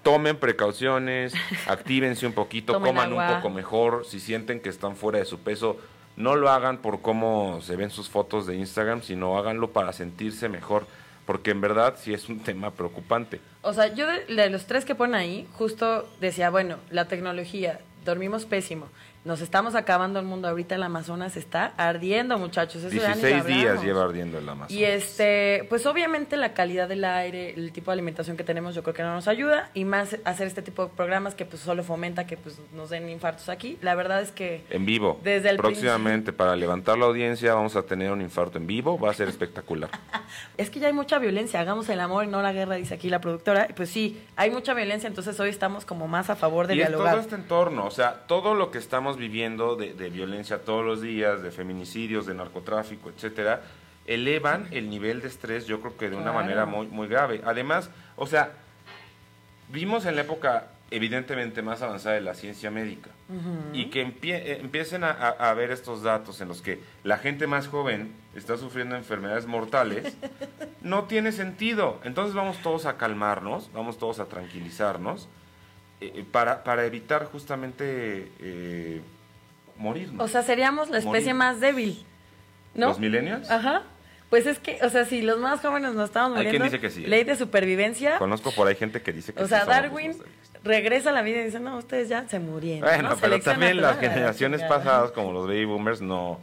tomen precauciones, actívense un poquito, coman agua. un poco mejor, si sienten que están fuera de su peso, no lo hagan por cómo se ven sus fotos de Instagram, sino háganlo para sentirse mejor, porque en verdad sí es un tema preocupante. O sea, yo de, los tres que ponen ahí, justo decía, bueno, la tecnología, dormimos pésimo, nos estamos acabando el mundo, ahorita el Amazonas está ardiendo, muchachos. Eso ya ni lo 16 días lleva ardiendo el Amazonas. Y este, pues obviamente la calidad del aire, el tipo de alimentación que tenemos, yo creo que no nos ayuda y más hacer este tipo de programas que pues solo fomenta que pues nos den infartos aquí. La verdad es que En vivo. Desde el Próximamente, para levantar la audiencia, vamos a tener un infarto en vivo. Va a ser espectacular. es que ya hay mucha violencia, hagamos el amor y no la guerra, dice aquí la productora. Y Pues sí, hay mucha violencia, entonces hoy estamos como más a favor de y dialogar. todo este entorno, o sea, todo lo que estamos viviendo de, de violencia todos los días, de feminicidios, de narcotráfico, etcétera, elevan el nivel de estrés, yo creo que de una manera muy, muy grave. Además, o sea, vimos en la época evidentemente más avanzada de la ciencia médica y que empie- eh, empiecen a, a- a ver estos datos en los que la gente más joven está sufriendo enfermedades mortales, no tiene sentido. Entonces vamos todos a calmarnos, vamos todos a tranquilizarnos eh, para, para evitar justamente eh, morirnos. O sea, seríamos la especie Morir. más débil, ¿no? ¿Los millennials? Ajá. Pues es que, o sea, si los más jóvenes nos estamos Hay quien muriendo, dice que sí, ¿eh? ley de supervivencia, Conozco por ahí gente que dice que o sí sea, somos los Darwin regresa a la vida y dice, no, ustedes ya se murieron. Bueno, ¿no? pero también las la generaciones pasadas, como los baby boomers, no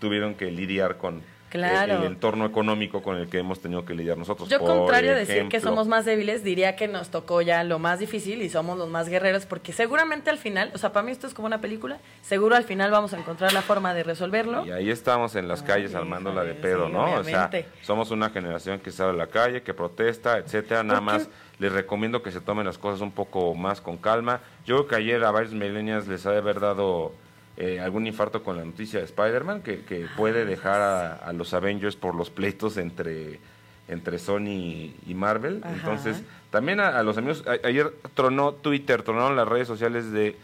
tuvieron que lidiar con Claro. el, el entorno económico con el que hemos tenido que lidiar nosotros. Yo, Por contrario a decir que somos más débiles, diría que nos tocó ya lo más difícil y somos los más guerreros, porque seguramente al final, o sea, para mí esto es como una película, seguro al final vamos a encontrar la forma de resolverlo. Y ahí estamos en las calles Ay, armándola de pedo, sí, ¿no? O sea, obviamente. somos una generación que sale a la calle, que protesta, etcétera. Nada más les recomiendo que se tomen las cosas un poco más con calma. Yo creo que ayer a varios millennials les ha de haber dado eh, algún infarto con la noticia de Spider-Man, que, que puede dejar a, a los Avengers por los pleitos entre, entre Sony y Marvel. Ajá. Entonces, también a, a los amigos, a- ayer tronó Twitter, tronaron las redes sociales de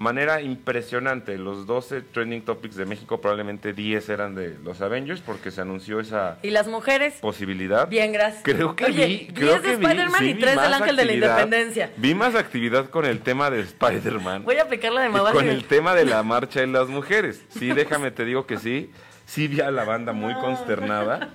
manera impresionante. Los 12 trending topics de México, probablemente 10 eran de los Avengers, porque se anunció esa Y las mujeres, posibilidad. bien, gracias. Creo que Oye, vi, 10 creo de que Spider-Man sí y vi 3 del Ángel de la. Independencia. Vi más actividad con el tema de Spider-Man. Voy a aplicar la de con el tema de la marcha de las mujeres. Sí, déjame te digo que sí. Sí vi a la banda muy consternada.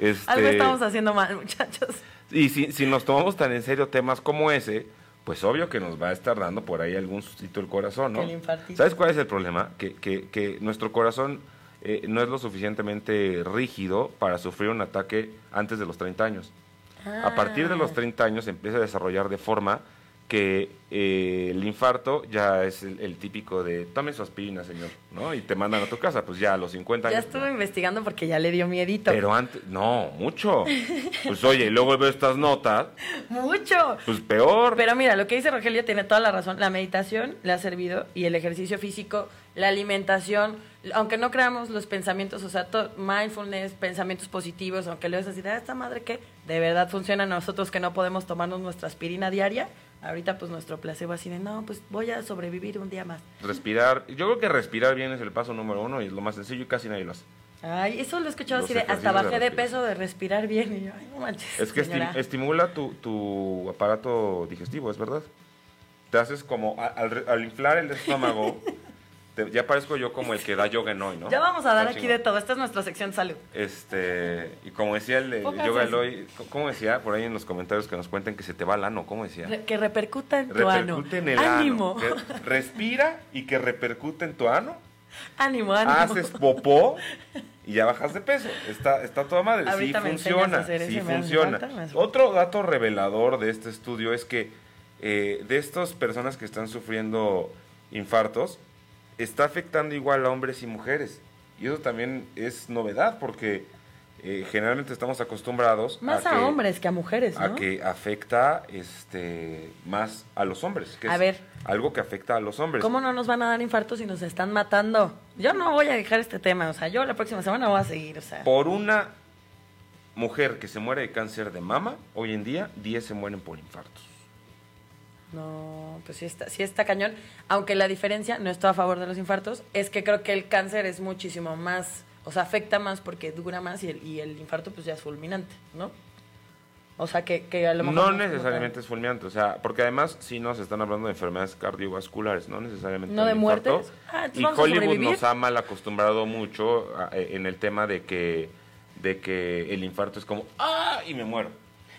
Este, Algo estamos haciendo mal, muchachos. y si, si nos tomamos tan en serio temas como ese, pues obvio que nos va a estar dando por ahí algún sustito el corazón, ¿no? El. ¿Sabes cuál es el problema? Que, que, que nuestro corazón eh, no es lo suficientemente rígido para sufrir un ataque antes de los 30 años. A partir de los 30 años se empieza a desarrollar de forma que eh, el infarto ya es el, el típico de tome su aspirina, señor, ¿no? Y te mandan a tu casa, pues ya a los 50 Ya años. estuve investigando porque ya le dio miedito. Pero antes, no, mucho. Pues oye, y luego veo estas notas, Mucho. pues peor. Pero mira, lo que dice Rogelio tiene toda la razón. La meditación le ha servido y el ejercicio físico la alimentación, aunque no creamos los pensamientos, o sea, to- mindfulness, pensamientos positivos, aunque le ves así, "Ah, esta madre que de verdad funciona a nosotros que no podemos tomarnos nuestra aspirina diaria, ahorita pues nuestro placebo así de, no, pues voy a sobrevivir un día más. Respirar. Yo creo que respirar bien es el paso número uno y es lo más sencillo y casi nadie lo hace. Ay, eso lo he escuchado Los así de, hasta de bajé de peso de respirar bien y yo, ay, no manches. Es que señora". esti- estimula tu, tu aparato digestivo, es verdad. Te haces como, al, al inflar el estómago, te- ya parezco yo como el que da yoga en hoy, ¿no? Ya vamos a dar aquí de todo, esta es nuestra sección salud. Este, y como decía el, de Póngase yoga así. Eloy, ¿cómo decía? Por ahí en los comentarios que nos cuenten que se te va el ano, ¿cómo decía? Re- que repercuta en tu ano. Repercute en el ánimo. ano. Que respira y que repercute en tu ano. ánimo, ánimo. Haces popó y ya bajas de peso. Está, está toda madre. Sí Ahorita funciona. eso Sí funciona. falta. Otro dato revelador de este estudio es que eh, de estas personas que están sufriendo infartos, está afectando igual a hombres y mujeres. Y eso también es novedad porque eh, generalmente estamos acostumbrados Más a, que- hombres que a mujeres, a que afecta este más a los hombres, que A es ver. algo que afecta a los hombres. ¿Cómo no nos van a dar infartos si nos están matando? Yo no voy a dejar este tema, o sea, yo la próxima semana voy a seguir, o sea. Por una mujer que se muere de cáncer de mama, hoy en día 10 se mueren por infartos. No, pues sí está, sí está cañón. Aunque la diferencia, no estoy a favor de los infartos, es que creo que el cáncer es muchísimo más, o sea, afecta más porque dura más y el, y el infarto pues ya es fulminante, ¿no? O sea, que, que a lo mejor... No como necesariamente es fulminante, o sea, porque además sí nos están hablando de enfermedades cardiovasculares, no necesariamente ¿No de muertes? Ah, y Hollywood nos ha mal acostumbrado mucho a- eh, en el tema de que de que el infarto es como ah y me muero.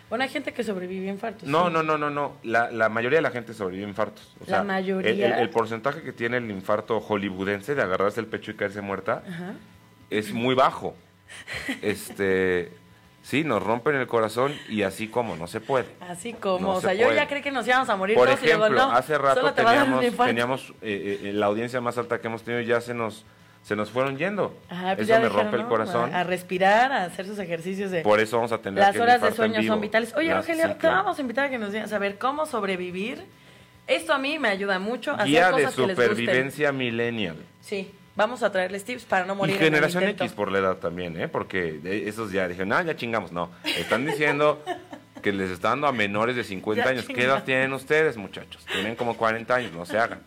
Bueno, hay gente que sobrevive a infartos. No, sí. no, no, no, no. La, la mayoría de la gente sobrevive a infartos. O ¿La sea, mayoría? El, el- el porcentaje que tiene el infarto hollywoodense de agarrarse el pecho y caerse muerta Ajá. es muy bajo. Este, sí, nos rompen el corazón y así como no se puede. Así como, No o se sea, yo ya creí que nos íbamos a morir Por todos y luego ejemplo, no, hace rato teníamos, teníamos eh, eh, la audiencia más alta que hemos tenido ya se nos se nos fueron yendo. Ajá, pues Eso me rompe el corazón. A, a respirar, a hacer sus ejercicios de... Por eso vamos a tener Las que horas de sueño son vitales. Oye, Las- Rogelio, sí, te claro. vamos a invitar a que nos digas a ver cómo sobrevivir. Esto a mí me ayuda mucho a Guía hacer de cosas que les supervivencia millennial. Sí, vamos a traerles tips para no Y morir en el generación. X por la edad también, ¿eh? Porque esos ya dijeron, ah, ya chingamos. No, están diciendo que les está dando a menores de 50 Ya años. ¿Qué edad tienen ustedes, muchachos? Tienen como 40 años, no se hagan.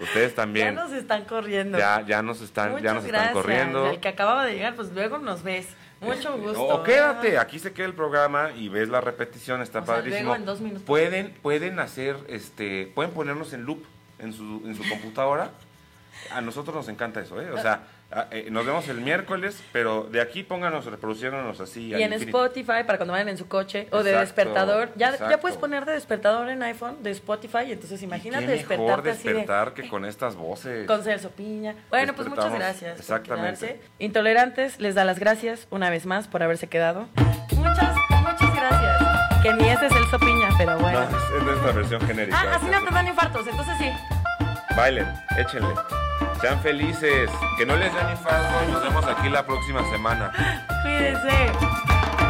Ustedes Ya también nos están corriendo. ya, ya nos están, Muchas ya nos gracias. están corriendo. El que acababa de llegar, pues luego nos ves. Mucho gusto. O, quédate, aquí se queda el programa y ves la repetición, está O sea, padrísimo. luego en dos minutos. Pueden, pueden hacer, este, pueden ponernos en loop en su, en su computadora. A nosotros nos encanta eso, ¿eh? O sea, a- eh, nos vemos el miércoles, pero de aquí pónganos, reproduciéndonos así. Y en infinito. Spotify para cuando vayan en su coche o de despertador. Ya, ya puedes poner de despertador en iPhone, de Spotify. Entonces imagínate Qué mejor despertarte así de... despertar que con estas voces. Con Celso Piña. Bueno, pues muchas gracias. Exactamente. Intolerantes, les da las gracias una vez más por haberse quedado. Muchas, muchas gracias. Que ni ese es Celso Piña, pero No, bueno. es, es nuestra versión genérica. ah, así no te dan infartos, entonces sí. Bailen, échenle. Sean felices, que no les den infarto nos vemos aquí la próxima semana. Cuídense.